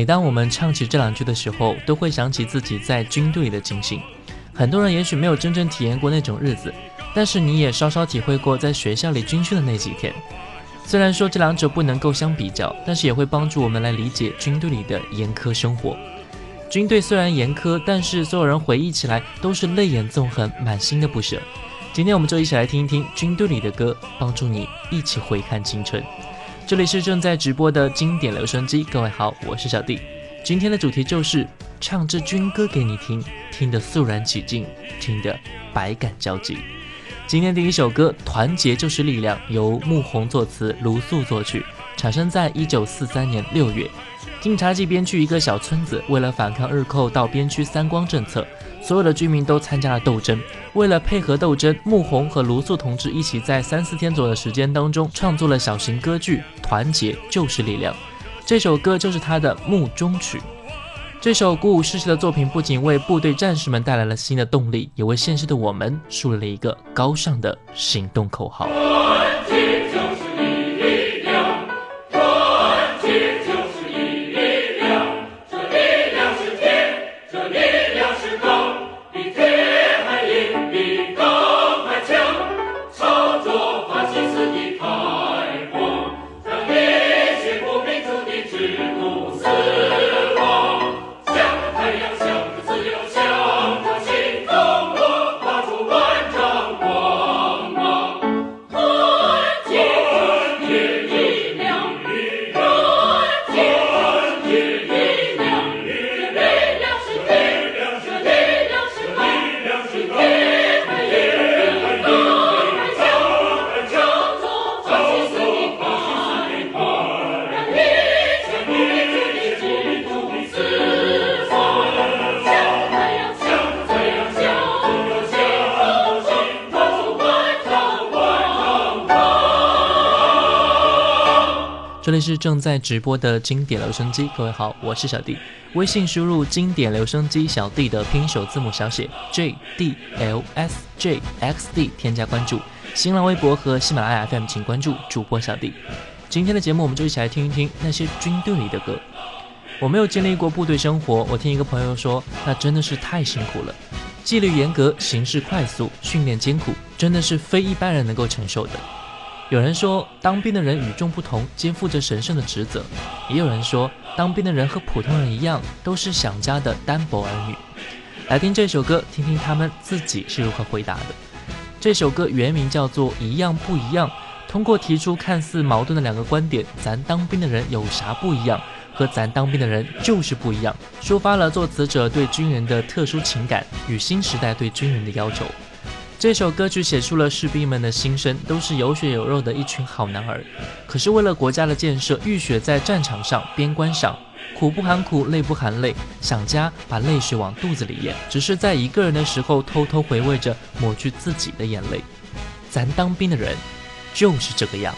每当我们唱起这两句的时候，都会想起自己在军队里的情形。很多人也许没有真正体验过那种日子，但是你也稍稍体会过在学校里军训的那几天。虽然说这两者不能够相比较，但是也会帮助我们来理解军队里的严苛生活。军队虽然严苛，但是所有人回忆起来都是泪眼纵横，满心的不舍。今天我们就一起来听一听军队里的歌，帮助你一起回看青春。这里是正在直播的经典留声机，各位好，我是小弟。今天的主题就是唱支军歌给你听，听得肃然起敬，听得百感交集。今天第一首歌《团结就是力量》，由穆弘作词，卢素作曲，产生在一九四三年六月。晋察冀边区一个小村子，为了反抗日寇到边区三光政策，所有的居民都参加了斗争。为了配合斗争，穆弘和卢素同志一起在三四天左右的时间当中，创作了小型歌剧《团结就是力量》。这首歌就是他的墓中曲。这首鼓舞士气的作品，不仅为部队战士们带来了新的动力，也为现实的我们树立了一个高尚的行动口号。正在直播的经典留声机，各位好，我是小弟。微信输入“经典留声机小弟”的拼音首字母小写 J D L S J X D，添加关注。新浪微博和喜马拉雅 FM，请关注主播小弟。今天的节目，我们就一起来听一听那些军队里的歌。我没有经历过部队生活，我听一个朋友说，那真的是太辛苦了，纪律严格，行事快速，训练艰苦，真的是非一般人能够承受的。有人说，当兵的人与众不同，肩负着神圣的职责；也有人说，当兵的人和普通人一样，都是想家的单薄儿女。来听这首歌，听听他们自己是如何回答的。这首歌原名叫做《一样不一样》，通过提出看似矛盾的两个观点：咱当兵的人有啥不一样？和咱当兵的人就是不一样，抒发了作词者对军人的特殊情感与新时代对军人的要求。这首歌曲写出了士兵们的心声，都是有血有肉的一群好男儿。可是为了国家的建设，浴血在战场上，边关上，苦不喊苦，累不喊累，想家把泪水往肚子里咽，只是在一个人的时候偷偷回味着，抹去自己的眼泪。咱当兵的人，就是这个样。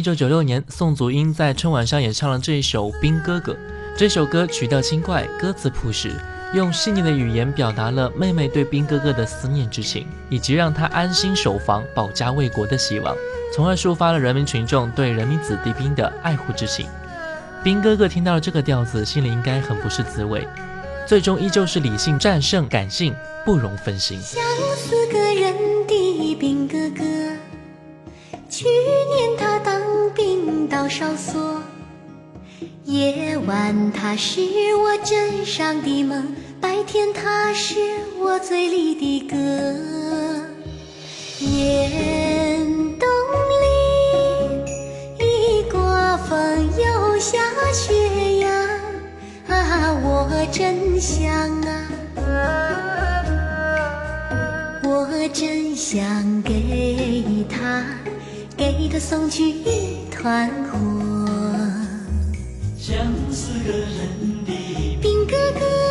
一九九六年，宋祖英在春晚上演唱了这一首《兵哥哥》。这首歌曲调轻快，歌词朴实，用细腻的语言表达了妹妹对兵哥哥的思念之情，以及让他安心守防、保家卫国的希望，从而抒发了人民群众对人民子弟兵的爱护之情。兵哥哥听到了这个调子，心里应该很不是滋味，最终依旧是理性战胜感性，不容分心。相思个人的兵哥哥，去年他当兵到哨所，夜晚它是我枕上的梦，白天它是我嘴里的歌。严冬里，一刮风又下雪呀，啊，我真想啊。我真想给他，给他送去一团火。相思个人的兵哥哥，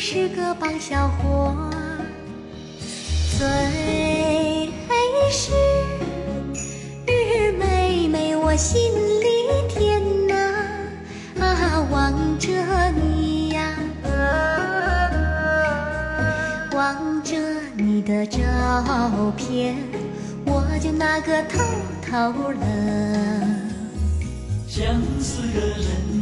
是个棒小伙。最是日妹妹我心里甜呐、啊，望着你呀、望着你的照片，我就那个偷偷乐。相思的人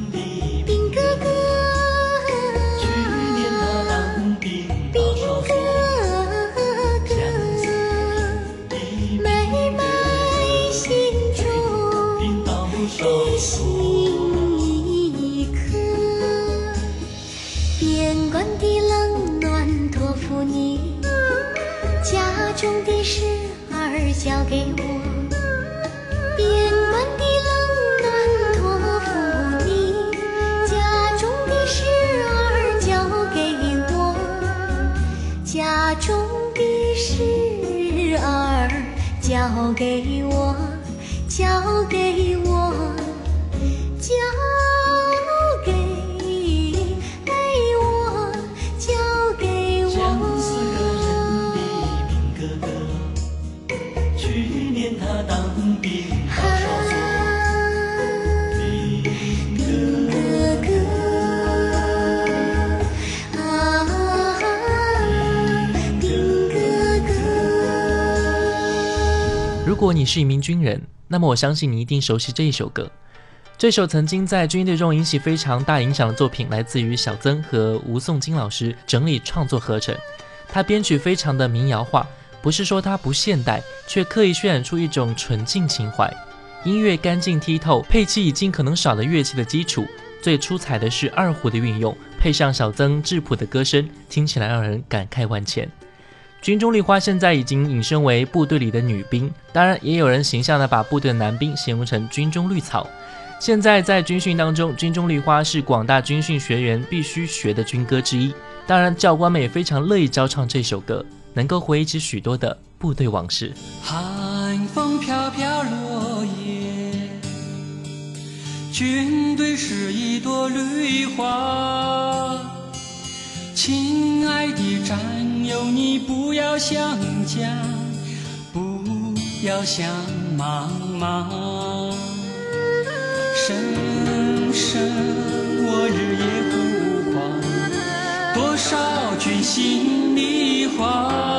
交给我。如果你是一名军人，那么我相信你一定熟悉这一首歌。这首曾经在军队中引起非常大影响的作品，来自于小曾和吴颂金老师整理创作合成。它编曲非常的民谣化，不是说它不现代，却刻意渲染出一种纯净情怀。音乐干净剔透，配器以尽可能少的乐器的基础，最出彩的是二胡的运用，配上小曾质朴的歌声，听起来让人感慨万千。军中绿花现在已经引申为部队里的女兵，当然也有人形象的把部队的男兵形容成军中绿草。现在在军训当中，军中绿花是广大军训学员必须学的军歌之一。当然，教官们也非常乐意教唱这首歌，能够回忆起许多的部队往事。寒风飘飘落叶，军队是一朵绿花，亲爱的战友，你不要想家，不要想妈妈。声声我日夜呼唤，多少军心花。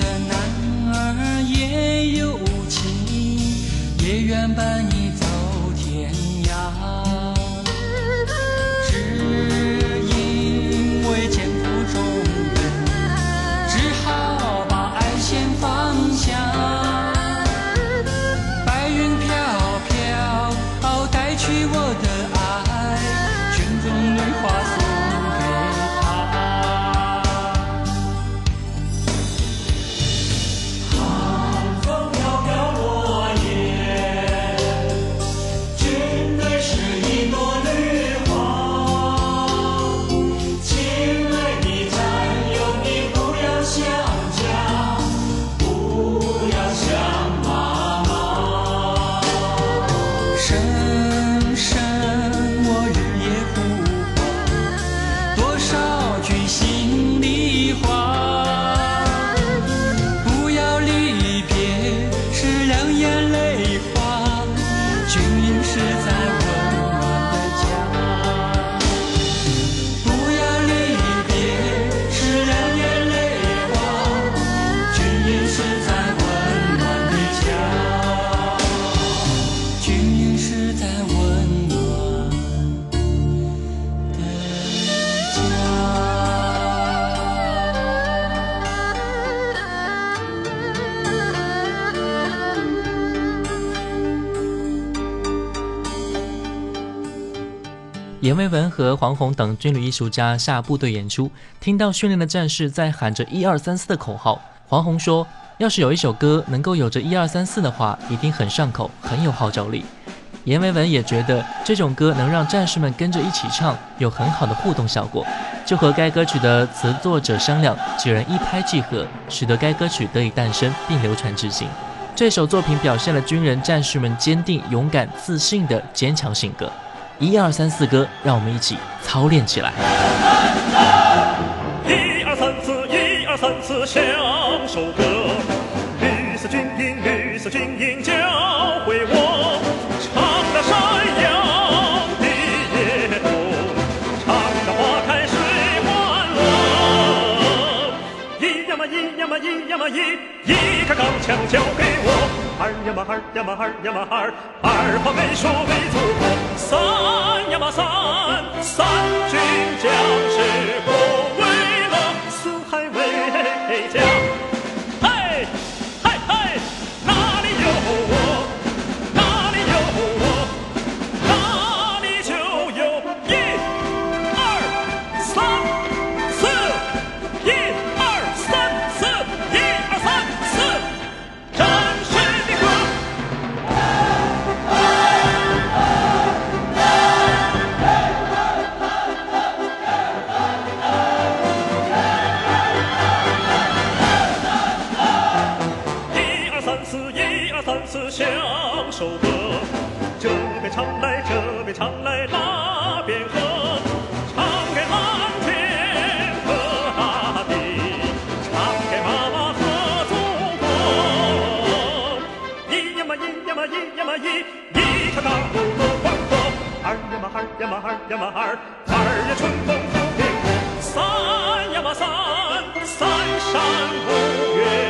的男儿也有情，也愿伴阎维文和黄宏等军旅艺术家下部队演出，听到训练的战士在喊着“一二三四”的口号。黄宏说：“要是有一首歌能够有着一二三四的话，一定很上口，很有号召力。”阎维文也觉得这种歌能让战士们跟着一起唱，有很好的互动效果，就和该歌曲的词作者商量，几人一拍即合，使得该歌曲得以诞生并流传至今。这首作品表现了军人战士们坚定、勇敢、自信的坚强性格。一二三四歌，让我们一起操练起来。一二三四，一二三四，像首歌。绿色军营，绿色军营，教会我唱得山摇地也动，唱得花开水万轮。一呀嘛一呀嘛一呀嘛一，一个钢枪交给我。二呀嘛二呀嘛二呀嘛二，二话没说为祖国。三呀嘛三，三军将士呀嘛二呀嘛二，二呀春风拂面过，三呀嘛三，三山五岳。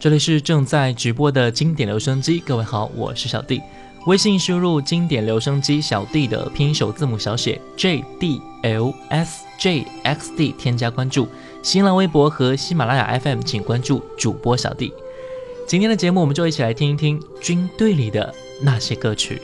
这里是正在直播的经典留声机，各位好，我是小弟。微信输入“经典留声机小弟”的拼音首字母小写 J D L S J X D，添加关注。新浪微博和喜马拉雅 FM，请关注主播小弟。今天的节目，我们就一起来听一听军队里的那些歌曲。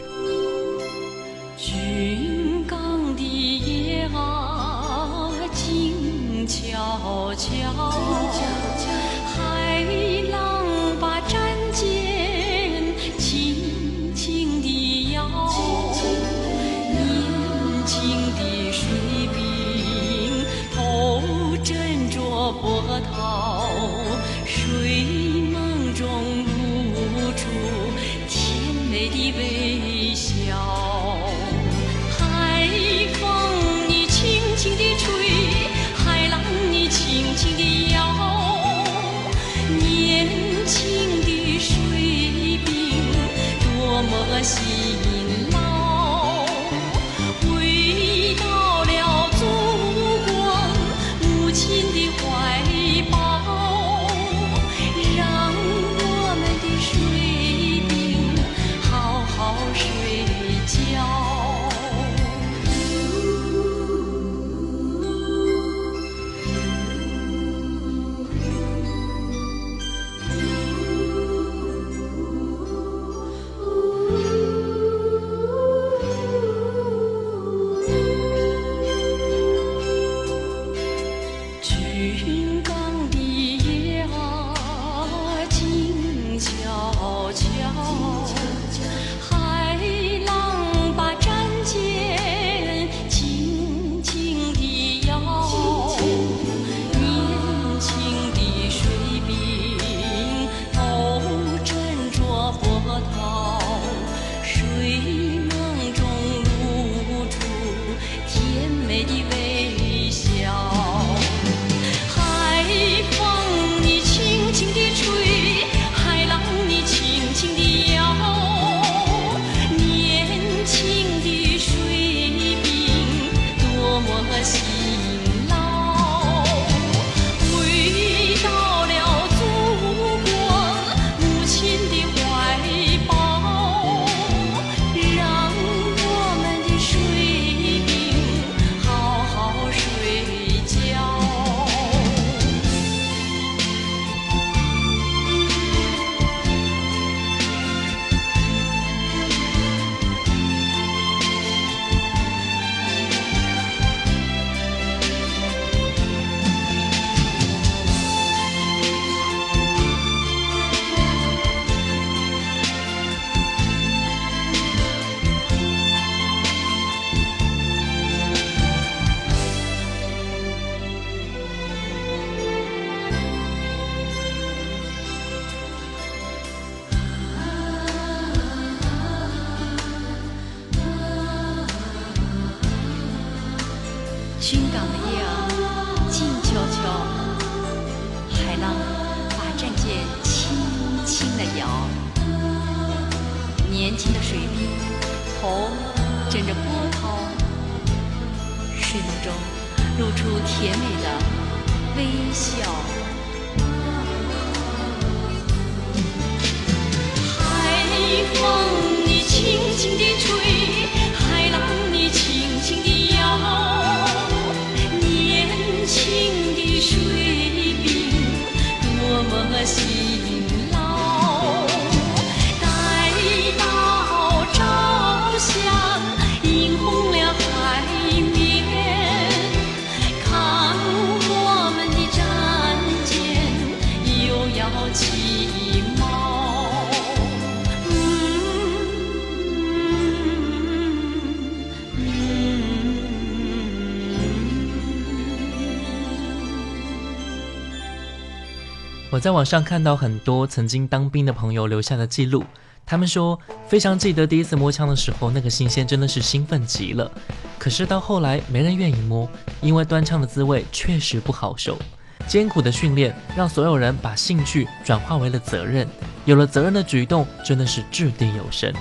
我在网上看到很多曾经当兵的朋友留下的记录，他们说非常记得第一次摸枪的时候，那个新鲜真的是兴奋极了。可是到后来没人愿意摸，因为端枪的滋味确实不好受。艰苦的训练让所有人把兴趣转化为了责任，有了责任的举动真的是掷地有声。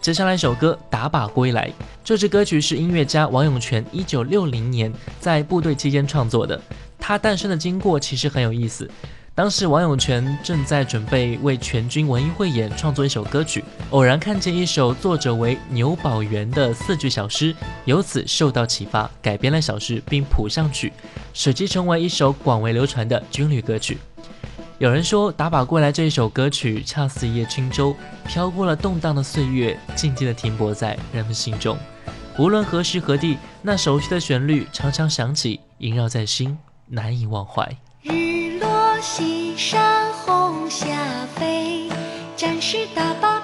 接下来一首歌《打靶归来》，这支歌曲是音乐家王永泉一九六零年在部队期间创作的。它诞生的经过其实很有意思。当时王永泉正在准备为全军文艺汇演创作一首歌曲，偶然看见一首作者为牛宝元的四句小诗，由此受到启发，改编了小诗并谱上曲，使其成为一首广为流传的军旅歌曲。有人说，《打靶归来》这一首歌曲恰似一叶轻舟，飘过了动荡的岁月，静静地停泊在人们心中。无论何时何地，那熟悉的旋律常常响起，萦绕在心，难以忘怀。西山红霞飞，战士打靶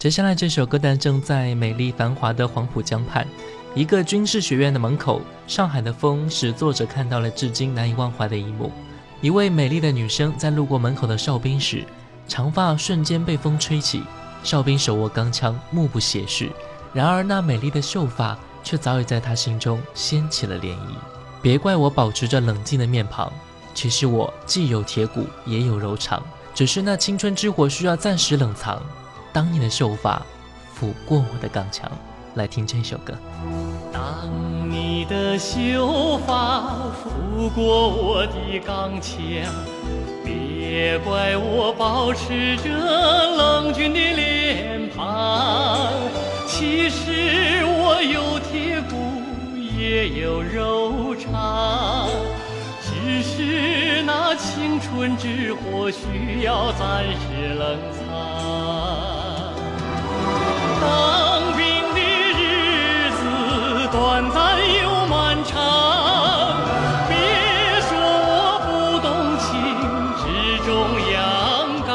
接下来这首歌诞生在美丽繁华的黄浦江畔，一个军事学院的门口。上海的风使作者看到了至今难以忘怀的一幕：一位美丽的女生在路过门口的哨兵时，长发瞬间被风吹起，哨兵手握钢枪，目不斜视。然而那美丽的秀发却早已在她心中掀起了涟漪。别怪我保持着冷静的面庞，其实我既有铁骨，也有柔肠，只是那青春之火需要暂时冷藏。当年的秀发抚过我的钢枪，来听这首歌。当你的秀发拂过我的钢枪，别怪我保持着冷峻的脸庞。其实我有铁骨，也有柔肠，只是那青春之火需要暂时冷藏。当兵的日子短暂又漫长，别说我不懂情，只重阳刚。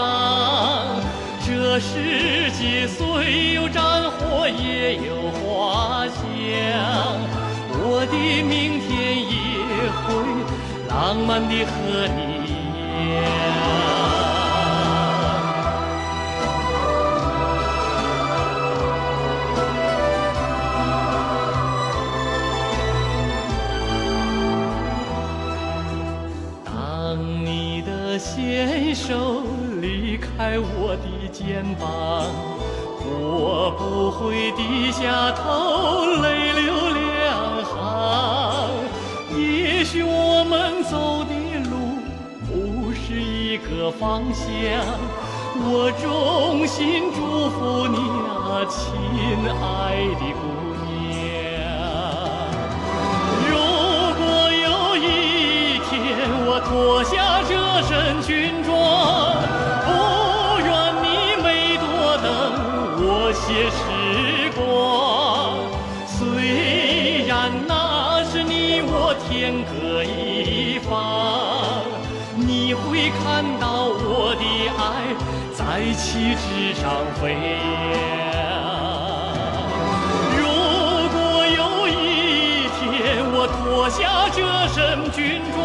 这世界虽有战火，也有花香，我的明天也会浪漫的和你一样。在我的肩膀，我不会低下头泪流两行。也许我们走的路不是一个方向，我衷心祝福你啊，亲爱的姑娘。如果有一天我脱下这身军装，些时光。虽然那是你我天各一方，你会看到我的爱在旗帜上飞扬。如果有一天我脱下这身军装，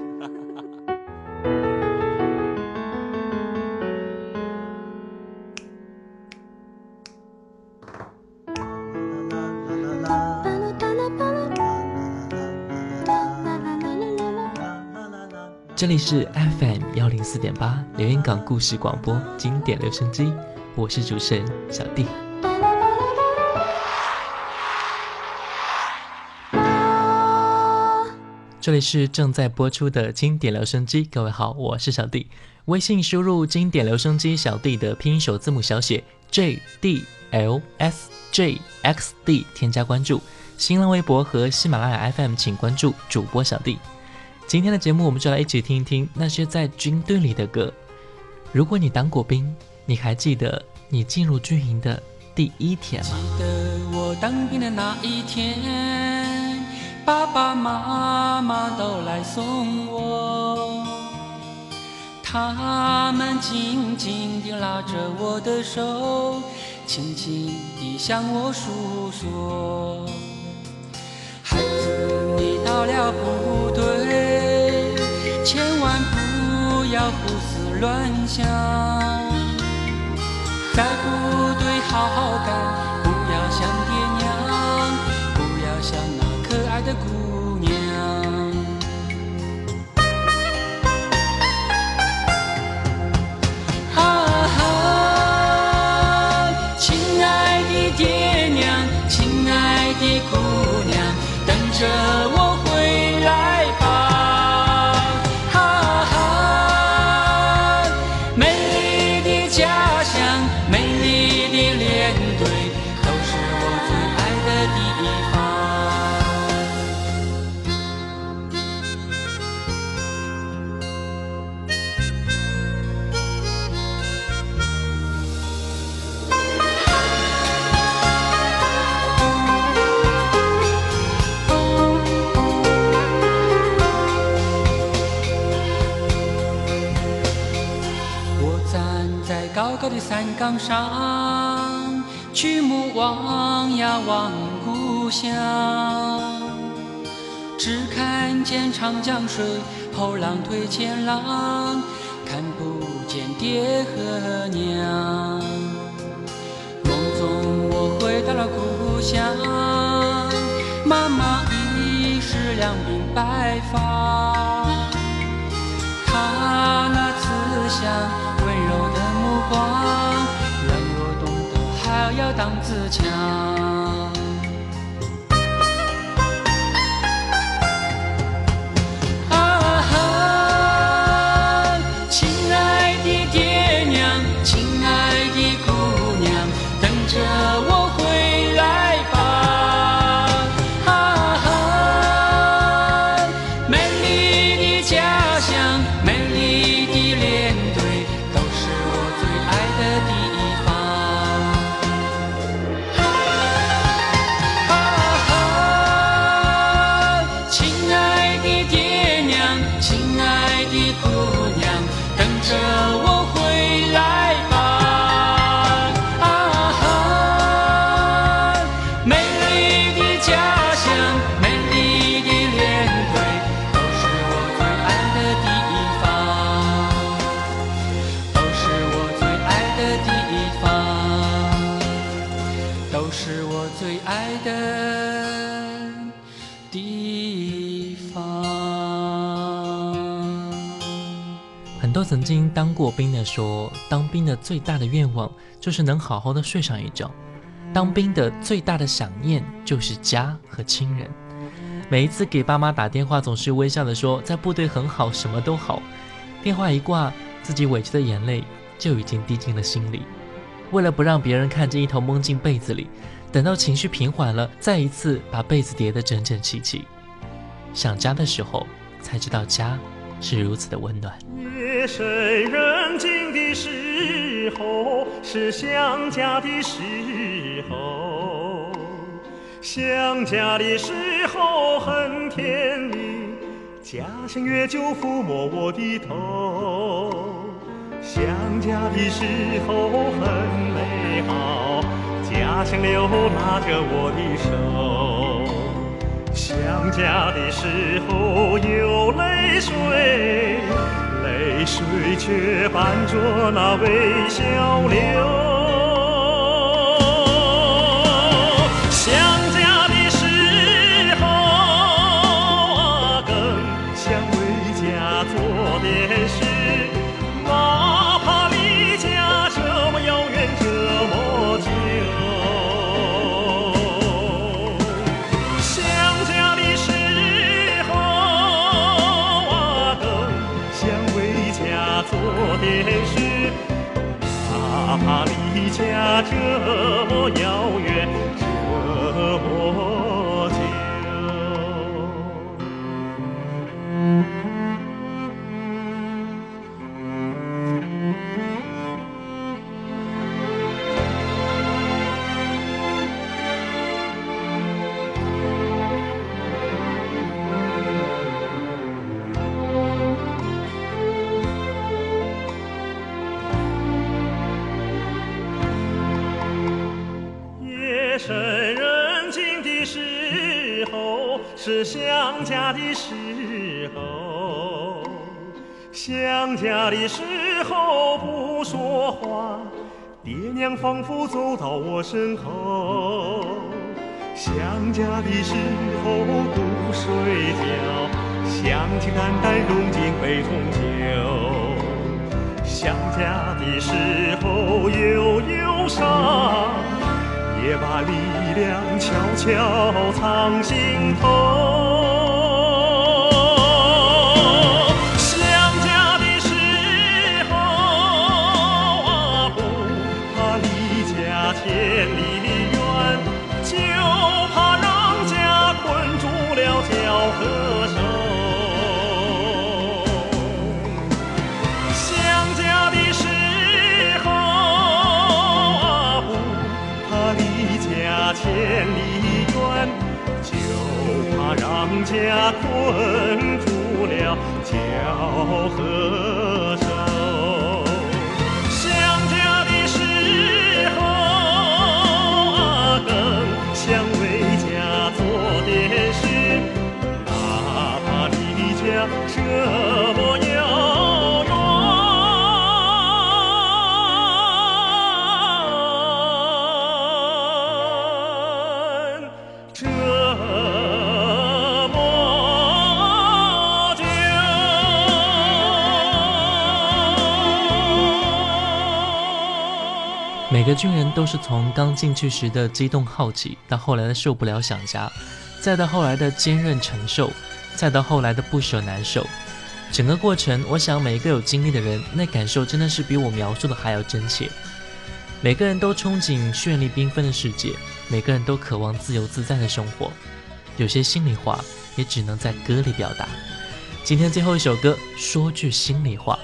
这里是 FM 幺零四点八连云港故事广播经典留声机，我是主持人小弟。这里是正在播出的经典留声机，各位好，我是小弟。微信输入“经典留声机小弟”的拼音首字母小写 J D L S J X D，添加关注。新浪微博和喜马拉雅 FM 请关注主播小弟。今天的节目，我们就来一起听一听那些在军队里的歌。如果你当过兵，你还记得你进入军营的第一天吗？记得我当兵的那一天，爸爸妈妈都来送我，他们紧紧地拉着我的手，轻轻地向我诉说：孩子，你到了部队，千万不要胡思乱想。在部队好好干，不要想爹娘，不要想岗上，举目望呀望故乡，只看见长江水后浪推前浪，看不见爹和娘。梦中我回到了故乡，妈妈已是两鬓白发。她那慈祥温柔的目光，当自强。很多曾经当过兵的说，当兵的最大的愿望就是能好好的睡上一觉。当兵的最大的想念就是家和亲人。每一次给爸妈打电话，总是微笑的说在部队很好，什么都好。电话一挂，自己委屈的眼泪就已经滴进了心里。为了不让别人看见一头蒙进被子里，等到情绪平缓了，再一次把被子叠得整整齐齐。想家的时候，才知道家是如此的温暖。夜深人静的时候，是想家的时候。想家的时候很甜蜜，家乡月就抚摸我的头。想家的时候很美好，家乡留拿着我的手。想家的时候有泪水，泪水却伴着那微笑流。这身后。想家的时候不睡觉，想起淡淡融进杯中酒。想家的时候有忧伤，也把力量悄悄藏心头。都是从刚进去时的激动好奇，到后来的受不了想家，再到后来的坚韧承受，再到后来的不舍难受。整个过程，我想每一个有经历的人，那感受真的是比我描述的还要真切。每个人都憧憬绚丽缤纷的世界，每个人都渴望自由自在的生活。有些心里话，也只能在歌里表达。今天最后一首歌，说句心里话。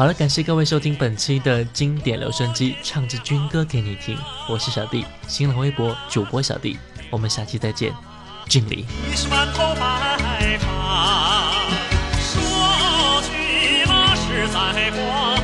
好了，感谢各位收听本期的经典留声机，唱支军歌给你听。我是小弟，新浪微博主播小弟，我们下期再见，敬礼。说句那实在话，